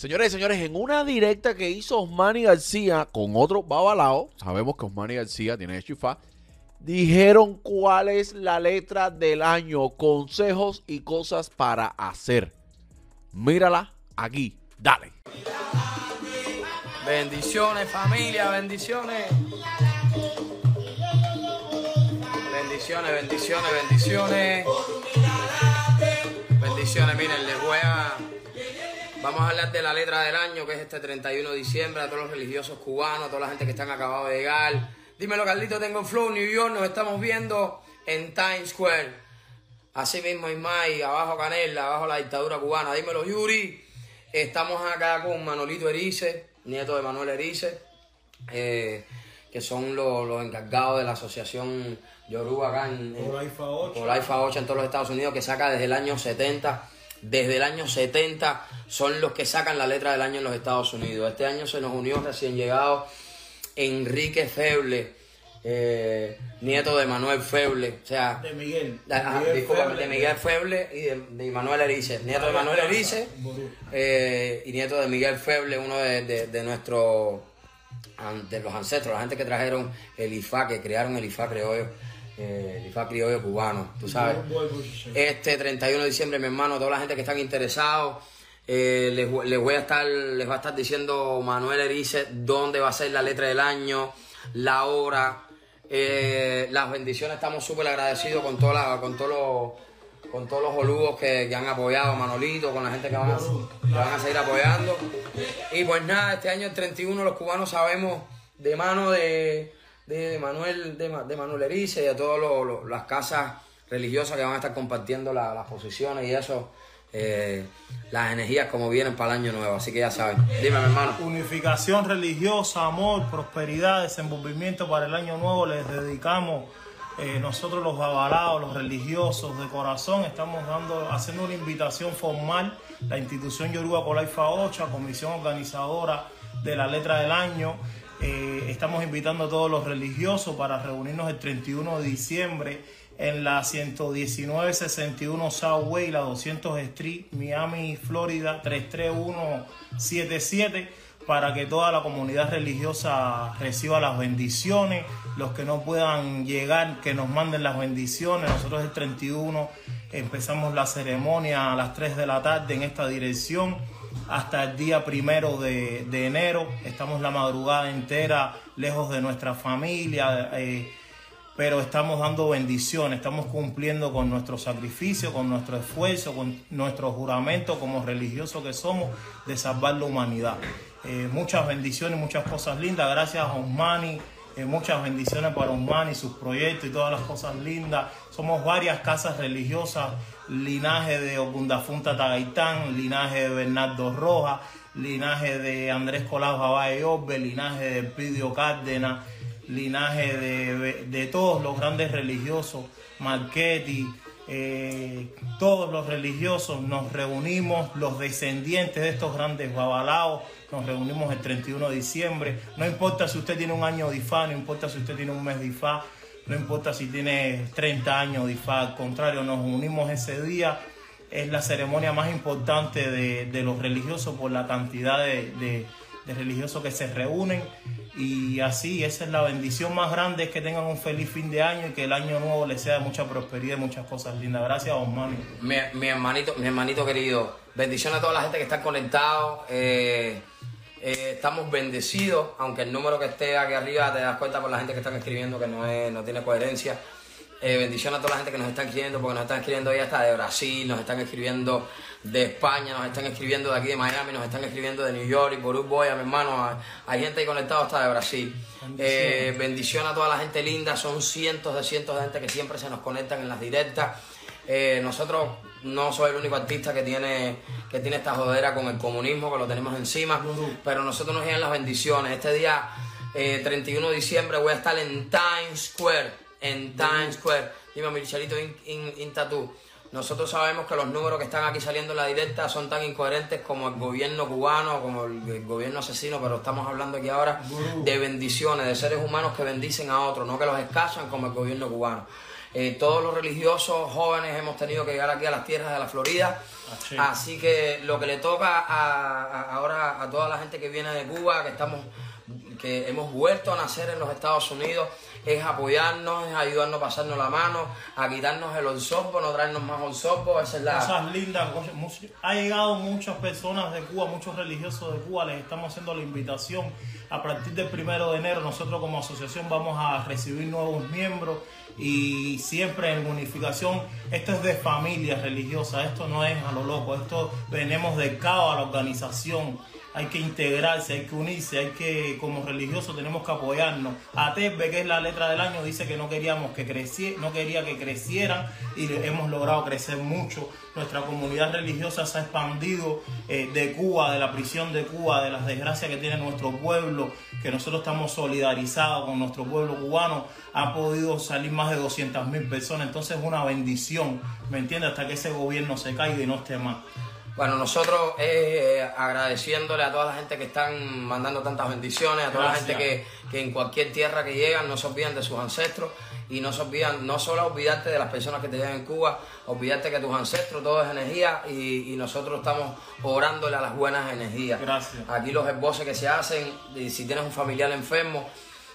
Señores y señores, en una directa que hizo Osmani García con otro babalao, sabemos que Osmani García tiene chifá, dijeron cuál es la letra del año, consejos y cosas para hacer. Mírala aquí, dale. Bendiciones familia, bendiciones. Bendiciones, bendiciones, bendiciones. Bendiciones, miren, les voy a... Vamos a hablar de la letra del año, que es este 31 de diciembre, a todos los religiosos cubanos, a toda la gente que están acabado de llegar. Dímelo, Carlito, tengo en Flow, New York, nos estamos viendo en Times Square. Así mismo, Ismael, abajo Canela, abajo la dictadura cubana. Dímelo, Yuri. Estamos acá con Manolito Erice, nieto de Manuel Erice, eh, que son los, los encargados de la asociación Yoruba acá en, en Olaifa 8. Olaifa 8 en todos los Estados Unidos, que saca desde el año 70. Desde el año 70 son los que sacan la letra del año en los Estados Unidos. Este año se nos unió recién llegado Enrique Feble, eh, nieto de Manuel Feble, o sea, De Miguel. Ah, Miguel discúlpame, Feble. de Miguel Feble y de, de Manuel Erice. Nieto de Manuel Erice eh, y nieto de Miguel Feble, uno de, de, de nuestros, de los ancestros, la gente que trajeron el IFA, que crearon el IFA criollo, eh, IFA criollo cubano, tú sabes. Este 31 de diciembre, mi hermano, toda la gente que están interesados, eh, les, les voy a estar, les va a estar diciendo Manuel Erice dónde va a ser la letra del año, la hora, eh, las bendiciones. Estamos súper agradecidos con toda la, con todos los, con todos los boludos que, que han apoyado a Manolito, con la gente que van, a, que van a seguir apoyando. Y pues nada, este año el 31 los cubanos sabemos de mano de, de Manuel, de, Ma- de Manuel Erice y de todas las casas religiosas que van a estar compartiendo la- las posiciones y eso, eh, las energías como vienen para el año nuevo. Así que ya saben. Dime, mi hermano. Unificación religiosa, amor, prosperidad, desenvolvimiento para el año nuevo. Les dedicamos eh, nosotros los babalaos, los religiosos de corazón. Estamos dando, haciendo una invitación formal. La institución Yoruba Colaifa 8, comisión organizadora de la letra del año. Eh, estamos invitando a todos los religiosos para reunirnos el 31 de diciembre en la 11961 Southway, la 200 Street, Miami, Florida, 33177, para que toda la comunidad religiosa reciba las bendiciones. Los que no puedan llegar, que nos manden las bendiciones. Nosotros el 31 empezamos la ceremonia a las 3 de la tarde en esta dirección hasta el día primero de, de enero. Estamos la madrugada entera lejos de nuestra familia. eh, pero estamos dando bendiciones, estamos cumpliendo con nuestro sacrificio, con nuestro esfuerzo, con nuestro juramento como religiosos que somos de salvar la humanidad. Eh, muchas bendiciones, muchas cosas lindas, gracias a Osmani, eh, muchas bendiciones para Osmani, sus proyectos y todas las cosas lindas. Somos varias casas religiosas, linaje de Ogundafunta Tagaitán, linaje de Bernardo Rojas, linaje de Andrés Colau Jabay Orbe, linaje de Pidio Cárdenas, linaje de, de todos los grandes religiosos, Marchetti, eh, todos los religiosos nos reunimos, los descendientes de estos grandes babalaos, nos reunimos el 31 de diciembre. No importa si usted tiene un año de IFA, no importa si usted tiene un mes de IFA, no importa si tiene 30 años de IFA, al contrario, nos unimos ese día. Es la ceremonia más importante de, de los religiosos por la cantidad de, de- religiosos que se reúnen. Y así, esa es la bendición más grande, es que tengan un feliz fin de año y que el año nuevo les sea de mucha prosperidad y muchas cosas lindas. Gracias, Osmani. Mi, mi hermanito, mi hermanito querido, bendiciones a toda la gente que está conectado. eh, eh, estamos bendecidos, aunque el número que esté aquí arriba te das cuenta por la gente que están escribiendo que no, es, no tiene coherencia. Eh, bendiciones a toda la gente que nos está escribiendo, porque nos están escribiendo ya hasta de Brasil, nos están escribiendo de España, nos están escribiendo de aquí de Miami, nos están escribiendo de New York y por Uruguay, mi hermano. Hay- gente ahí conectada hasta de Brasil. Eh, bendición a toda la gente linda, son cientos de cientos de gente que siempre se nos conectan en las directas. Eh, nosotros no soy el único artista que tiene, que tiene esta jodera con el comunismo, que lo tenemos encima, pero nosotros nos llegan las bendiciones. Este día, eh, 31 de diciembre, voy a estar en Times Square, en Times Square. Dime, Michelito in, in, in Tattoo. Nosotros sabemos que los números que están aquí saliendo en la directa son tan incoherentes como el gobierno cubano, como el, el gobierno asesino, pero estamos hablando aquí ahora de bendiciones, de seres humanos que bendicen a otros, no que los escasan como el gobierno cubano. Eh, todos los religiosos jóvenes hemos tenido que llegar aquí a las tierras de la Florida, Así. así que lo que le toca a, a- ahora toda la gente que viene de Cuba, que estamos que hemos vuelto a nacer en los Estados Unidos, es apoyarnos, es ayudarnos a pasarnos la mano, a quitarnos el olsopo, no traernos más olsopo, esa es la... Cosas lindas, ha llegado muchas personas de Cuba, muchos religiosos de Cuba, les estamos haciendo la invitación. A partir del primero de enero nosotros como asociación vamos a recibir nuevos miembros y siempre en unificación, esto es de familia religiosa, esto no es a lo loco, esto venimos de cabo a la organización hay que integrarse, hay que unirse, hay que, como religiosos, tenemos que apoyarnos. ATEPE, que es la letra del año, dice que no queríamos que creciera, no quería que crecieran y hemos logrado crecer mucho. Nuestra comunidad religiosa se ha expandido eh, de Cuba, de la prisión de Cuba, de las desgracias que tiene nuestro pueblo, que nosotros estamos solidarizados con nuestro pueblo cubano. Ha podido salir más de 200 mil personas, entonces es una bendición, ¿me entiendes? Hasta que ese gobierno se caiga y no esté más. Bueno, nosotros eh, agradeciéndole a toda la gente que están mandando tantas bendiciones, a toda la gente que, en cualquier tierra que llegan no se olvidan de sus ancestros y no se olvidan, no solo olvidarte de las personas que te llegan en Cuba, olvidarte que tus ancestros todo es energía y, nosotros estamos orándole a las buenas energías. Gracias. Aquí los esboces que se hacen, si tienes un familiar enfermo,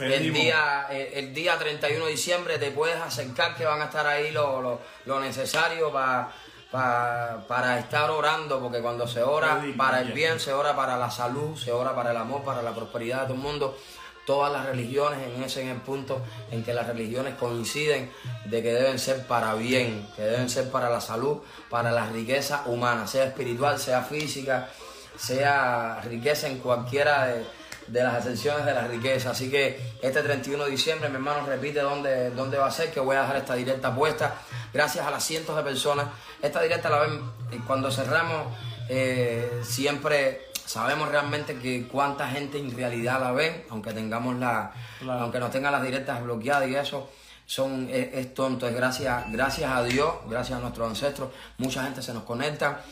el día, el, día 31 de diciembre te puedes acercar que van a estar ahí lo, lo, lo necesario para para estar orando, porque cuando se ora para el bien, se ora para la salud, se ora para el amor, para la prosperidad de todo el mundo. Todas las religiones en ese en el punto en que las religiones coinciden de que deben ser para bien, que deben ser para la salud, para la riqueza humana, sea espiritual, sea física, sea riqueza en cualquiera de, de las ascensiones de la riqueza. Así que este 31 de diciembre, mi hermano, repite dónde, dónde va a ser, que voy a dejar esta directa puesta. Gracias a las cientos de personas. Esta directa la ven cuando cerramos, eh, siempre sabemos realmente que cuánta gente en realidad la ve, aunque tengamos la, aunque nos tengan las directas bloqueadas y eso. Son, es, es tonto, es gracias, gracias a Dios, gracias a nuestros ancestros, mucha gente se nos conecta.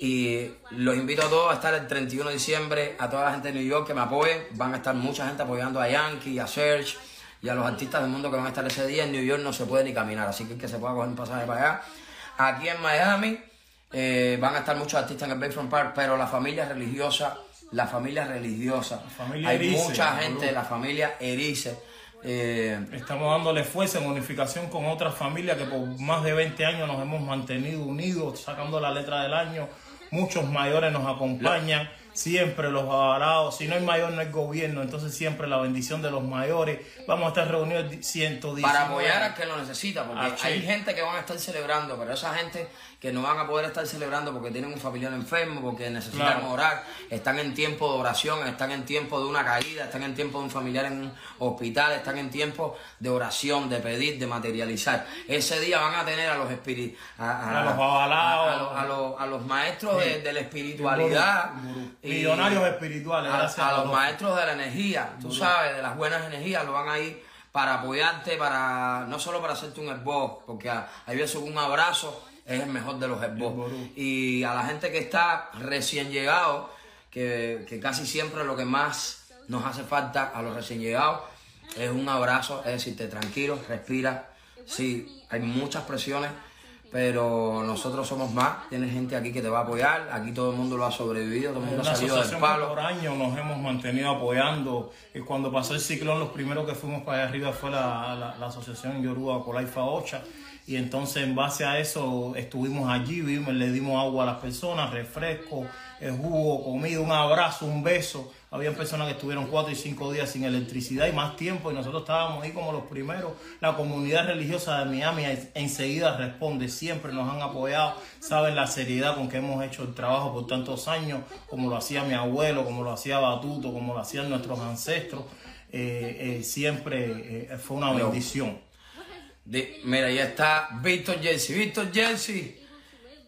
Y los invito a todos a estar el 31 de diciembre, a toda la gente de New York que me apoye. Van a estar mucha gente apoyando a Yankee, a Serge y a los artistas del mundo que van a estar ese día. En New York no se puede ni caminar, así que que se pueda coger un pasaje para allá. Aquí en Miami eh, van a estar muchos artistas en el Bayfront Park, pero la familia religiosa, la familia religiosa, hay mucha gente de la familia Erice. Eh, Estamos dándole fuerza en unificación con otras familias que por más de 20 años nos hemos mantenido unidos, sacando la letra del año muchos mayores nos acompañan, siempre los avalados, si no hay mayor no hay gobierno, entonces siempre la bendición de los mayores, vamos a estar reunidos 110. Para apoyar al que lo necesita, porque hay gente que van a estar celebrando, pero esa gente que no van a poder estar celebrando porque tienen un familiar enfermo, porque necesitan orar, están en tiempo de oración, están en tiempo de una caída, están en tiempo de un familiar en un hospital, están en tiempo de oración, de pedir, de materializar. Ese día van a tener a los espíritus, a, los avalados, a, los, maestros de, la espiritualidad, millonarios espirituales, a, los maestros de la energía, tú sabes, de las buenas energías, lo van a ir para apoyarte, para no solo para hacerte un esboz, porque hay veces un abrazo es el mejor de los esbozos. Y a la gente que está recién llegado, que, casi siempre lo que más nos hace falta a los recién llegados es un abrazo, es decirte tranquilo, respira. Sí, hay muchas presiones, pero nosotros somos más. Tienes gente aquí que te va a apoyar. Aquí todo el mundo lo ha sobrevivido, todo el mundo ha salido del palo. Por años nos hemos mantenido apoyando. Y cuando pasó el ciclón, los primeros que fuimos para allá arriba fue la, la, asociación Yoruba Colaifa Ocha y entonces en base a eso estuvimos allí, vimos, le dimos agua a las personas, refresco, el jugo, comida, un abrazo, un beso. Habían personas que estuvieron cuatro y cinco días sin electricidad y más tiempo y nosotros estábamos ahí como los primeros. La comunidad religiosa de Miami enseguida responde, siempre nos han apoyado, saben la seriedad con que hemos hecho el trabajo por tantos años, como lo hacía mi abuelo, como lo hacía Batuto, como lo hacían nuestros ancestros. Eh, eh, siempre eh, fue una bendición mira, ya está Víctor Jesse. Víctor Jesse,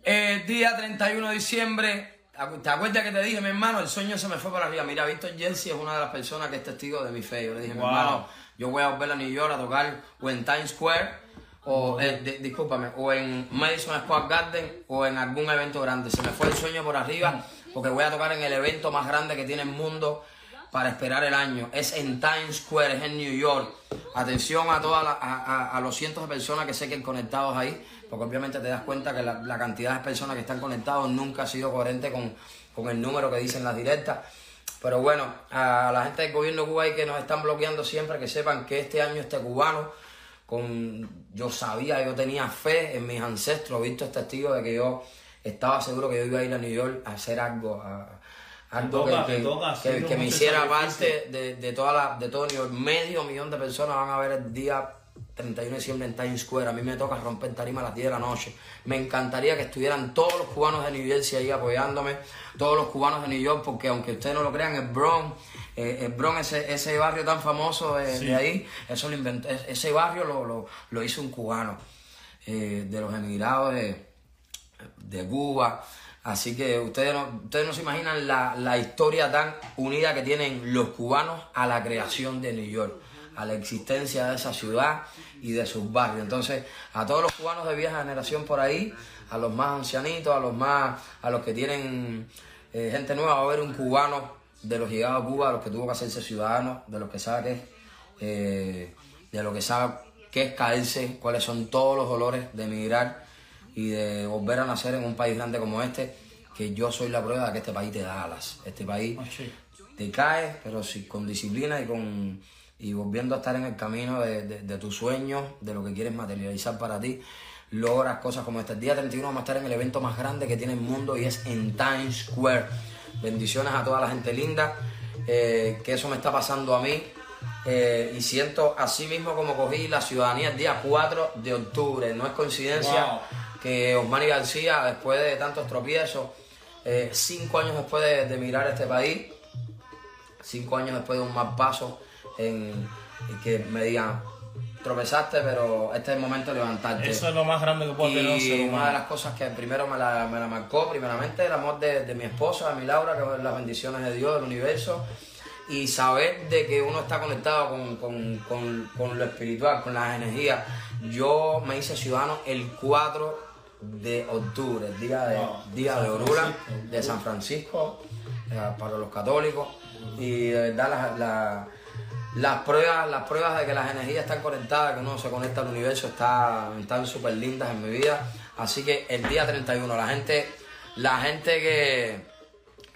el día 31 de diciembre, ¿te acuerdas que te dije, mi hermano? El sueño se me fue para arriba. Mira, Víctor Jesse es una de las personas que es testigo de mi fe. Yo le dije, mi hermano, yo voy a volver a New York a tocar o en Times Square. O, eh, discúlpame, o en Madison Square Garden o en algún evento grande. Se me fue el sueño por arriba porque voy a tocar en el evento más grande que tiene el mundo para esperar el año. Es en Times Square, es en New York. Atención a, todas a, los cientos de personas que se queden conectados ahí, porque obviamente te das cuenta que la, cantidad de personas que están conectados nunca ha sido coherente con, el número que dicen las directas. Pero bueno, a la gente del gobierno de Cuba y que nos están bloqueando siempre, que sepan que este año este cubano, con yo sabía, yo tenía fe en mis ancestros, visto este testigo de que yo estaba seguro que yo iba a ir a New York a hacer algo, a, algo toca, que, te toca, que- haciendo que me hiciera parte de, de, toda la, de todo New York. Medio millón de personas van a ver el día 31 de diciembre en Times Square. A mí me toca romper tarima a las 10 de la noche. Me encantaría que estuvieran todos los cubanos de New Jersey ahí apoyándome, todos los cubanos de New York, porque aunque ustedes no lo crean, el Bronx, eh, el Bronx, ese, ese barrio tan famoso de, Sí. de ahí, eso lo inventó, es- ese barrio lo, lo, lo hizo un cubano eh, de los emigrados de, de Cuba. Así que ustedes no, ustedes no se imaginan la, la historia tan unida que tienen los cubanos a la creación de New York, a la existencia de esa ciudad y de sus barrios. Entonces, a todos los cubanos de vieja generación por ahí, a los más ancianitos, a los más, a los que tienen eh, gente nueva, va a haber un cubano de los llegados a Cuba, de los que tuvo que hacerse ciudadano, de los que sabe que es, eh, de lo que sabe qué es caerse, cuáles son todos los dolores de emigrar y de volver a nacer en un país grande como este, que yo soy la prueba de que este país te da alas. Este país Ah, te cae, pero sí, con disciplina y con y volviendo a estar en el camino de, de, de tus sueños, de lo que quieres materializar para ti, logras cosas como este. El día 31 vamos a estar en el evento más grande que tiene el mundo y es en Times Square. Bendiciones a toda la gente linda, eh, que eso me está pasando a mí. eh, y siento así mismo como cogí la ciudadanía el día 4 de octubre. No es coincidencia Wow. Que Osmani García, después de tantos tropiezos, eh, cinco años después de, a este país, cinco años después de un mal paso, en, que me digan, tropezaste, pero este es el momento de levantarte. Eso es lo más grande que puede tener Y una de las cosas que primero me la, me la marcó, primeramente, el amor de, de mi esposa, de mi Laura, que es las bendiciones de Dios, del universo, y saber de que uno está conectado con, con- con- con lo espiritual, con las energías. Yo me hice ciudadano el 4 de octubre, el día de, Wow. día San de Orula, de San Francisco, eh, para los católicos, y de verdad la- la- las pruebas, las pruebas de que las energías están conectadas, que uno se conecta al universo, está- están súper lindas en mi vida. Así que el día 31, la gente, la gente que,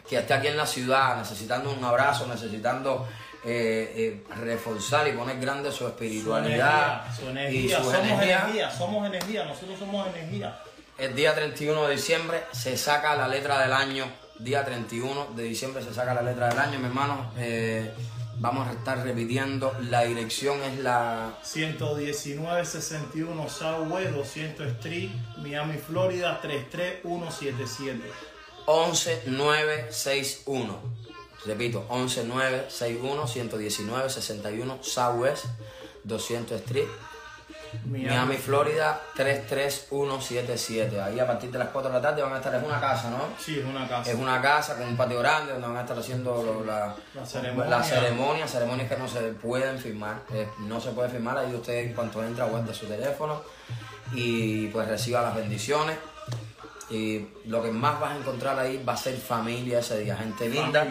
que esté aquí en la ciudad necesitando un abrazo, necesitando eh, eh, reforzar y poner grande su Su espiritualidad energía, su y energía, su somos energía, energía, somos energía, nosotros somos energía. El día 31 de diciembre se saca la letra del año. Día 31 de diciembre se saca la letra del año, mi hermano. Eh, vamos a estar repitiendo. La dirección es la 11961 Southwest 200 Street, Miami, Florida 33177. 11961. Repito, 11961 119 61 Southwest 200 Street, Miami, Florida 33177. Ahí a partir de las 4 de la tarde van a estar en una casa, ¿no? Sí, es una casa. Es una casa con un patio grande donde van a estar haciendo lo- la, La ceremonia. la ceremonia, ceremonias que no se pueden firmar. eh, no se puede firmar, ahí usted en cuanto entra guarda su teléfono y pues reciba las bendiciones. Y lo que más vas a encontrar ahí va a ser familia ese día, gente linda.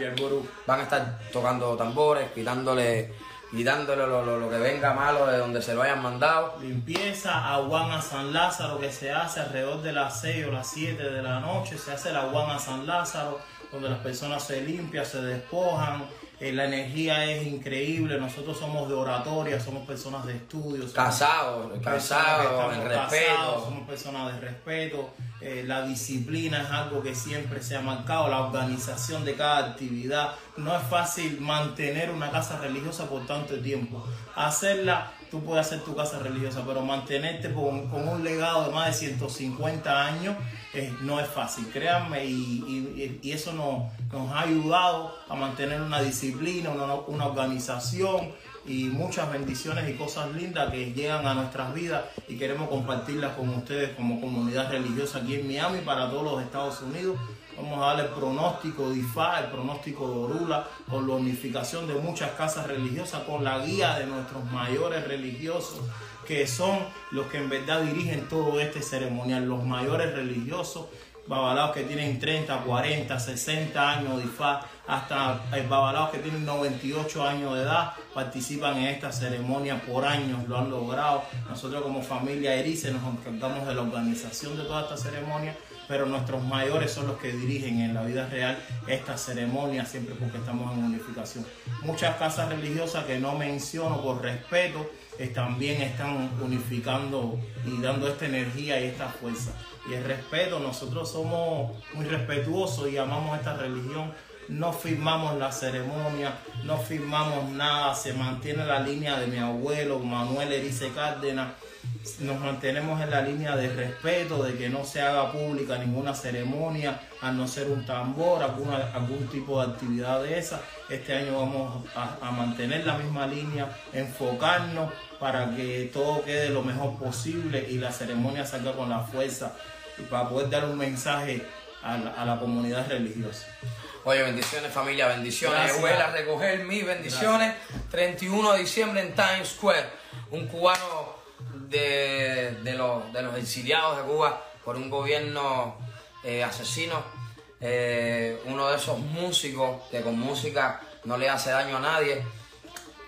Van a estar tocando tambores, quitándole, quitándole lo, lo- lo que venga malo de donde se lo hayan mandado. Limpieza, aguán a San Lázaro que se hace alrededor de las 6 o las 7 de la noche. Se hace el aguán a San Lázaro, donde las personas se limpian, se despojan. Eh, la energía es increíble. Nosotros somos de oratoria, somos personas de estudio. somos Casados, casados, en casados, respeto. somos personas de respeto. Eh, la disciplina es algo que siempre se ha marcado, la organización de cada actividad. No es fácil mantener una casa religiosa por tanto tiempo. Hacerla, tú puedes hacer tu casa religiosa, pero mantenerte con, un legado de más de 150 años eh, no es fácil, créanme, y, eso nos, nos ha ayudado a mantener una disciplina, una organización y muchas bendiciones y cosas lindas que llegan a nuestras vidas y queremos compartirlas con ustedes como comunidad religiosa aquí en Miami para todos los Estados Unidos. Vamos a darle el pronóstico de IFA, el pronóstico de Orula, con la unificación de muchas casas religiosas, con la guía de nuestros mayores religiosos, que son los que en verdad dirigen todo este ceremonial, los mayores religiosos babalaos que tienen 30, 40, 60 años de IFA, hasta eh, babalaos que tienen 98 años de edad, participan en esta ceremonia por años, lo han logrado. Nosotros como familia Erice nos encargamos de la organización de toda esta ceremonia, pero nuestros mayores son los que dirigen en la vida real esta ceremonia, siempre porque estamos en unificación. Muchas casas religiosas que no menciono por respeto, también están unificando y dando esta energía y esta fuerza. Y el respeto, nosotros somos muy respetuosos y amamos esta religión no firmamos la ceremonia, no firmamos nada, se mantiene la línea de mi abuelo Manuel Erice Cárdenas, nos mantenemos en la línea de respeto, de que no se haga pública ninguna ceremonia, a no ser un tambor, alguna, algún tipo de actividad de esa. Este año vamos a, mantener la misma línea, enfocarnos para que todo quede lo mejor posible y la ceremonia salga con la fuerza y para poder dar un mensaje a la comunidad religiosa. Oye, bendiciones familia, bendiciones. Voy a recoger mis bendiciones. 31 de diciembre en Times Square. Un cubano de, los, de los exiliados de Cuba por un gobierno eh, asesino. Eh, uno de esos músicos que con música no le hace daño a nadie.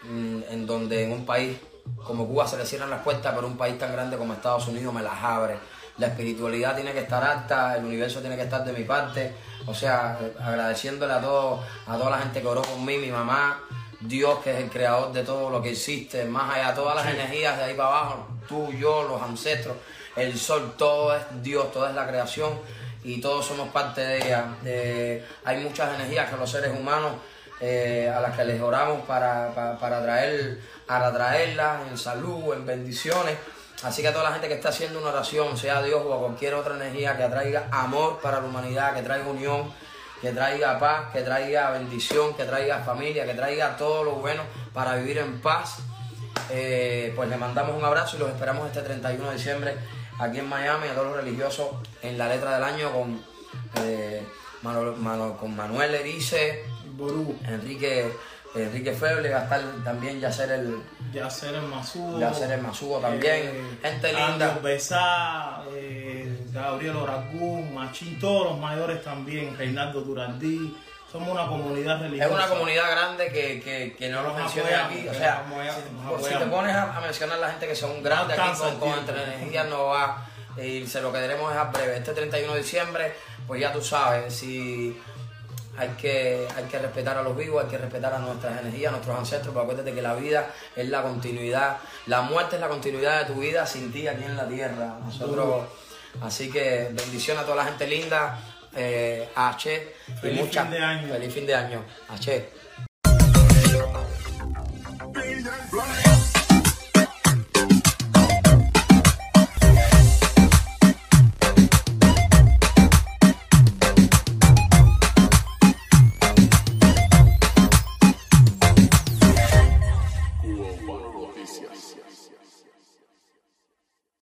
Mm, en donde en un país como Cuba se le cierran las puertas, pero un país tan grande como Estados Unidos me las abre. La espiritualidad tiene que estar alta, el universo tiene que estar de mi parte o sea, agradeciéndole a todos, a toda la gente que oró con mí, mi mamá, Dios que es el creador de todo lo que existe, más allá, todas las energías de ahí para abajo, tú, yo, los ancestros, el sol, todo es Dios, toda es la creación y todos somos parte de ella. hay muchas energías que los seres humanos eh, a las que les oramos para, para, para traer, para traerlas en salud, en bendiciones. Así que a toda la gente que está haciendo una oración, sea Dios o cualquier otra energía que traiga amor para la humanidad, que traiga unión, que traiga paz, que traiga bendición, que traiga familia, que traiga todo lo bueno para vivir en paz, eh, pues le mandamos un abrazo y los esperamos este 31 de diciembre aquí en Miami, a todos los religiosos en la letra del año con, eh, con Manuel Erice, Enrique Enrique Feble va a estar también Yacer el. Yacer el Masudo. Yacer el Masudo también. Eh, gente linda. Besá, eh, Gabriel Oragún, Machín, todos los mayores también, Reinaldo Durandí. Somos una comunidad religiosa. Es una comunidad grande que, que, que no los mencioné aquí. O sea, si, si te pones a, mencionar a la gente que son grandes aquí con, con entre energías, no va. Y se lo que queremos es a breve. Este 31 de diciembre, pues ya tú sabes, si hay que, hay que respetar a los vivos, hay que respetar a nuestras energías, a nuestros ancestros, pero acuérdate que la vida es la continuidad, la muerte es la continuidad de tu vida sin ti aquí en la tierra. Nosotros, así que bendición a toda la gente linda, eh, a H. Feliz fin de año. Feliz fin de año. H.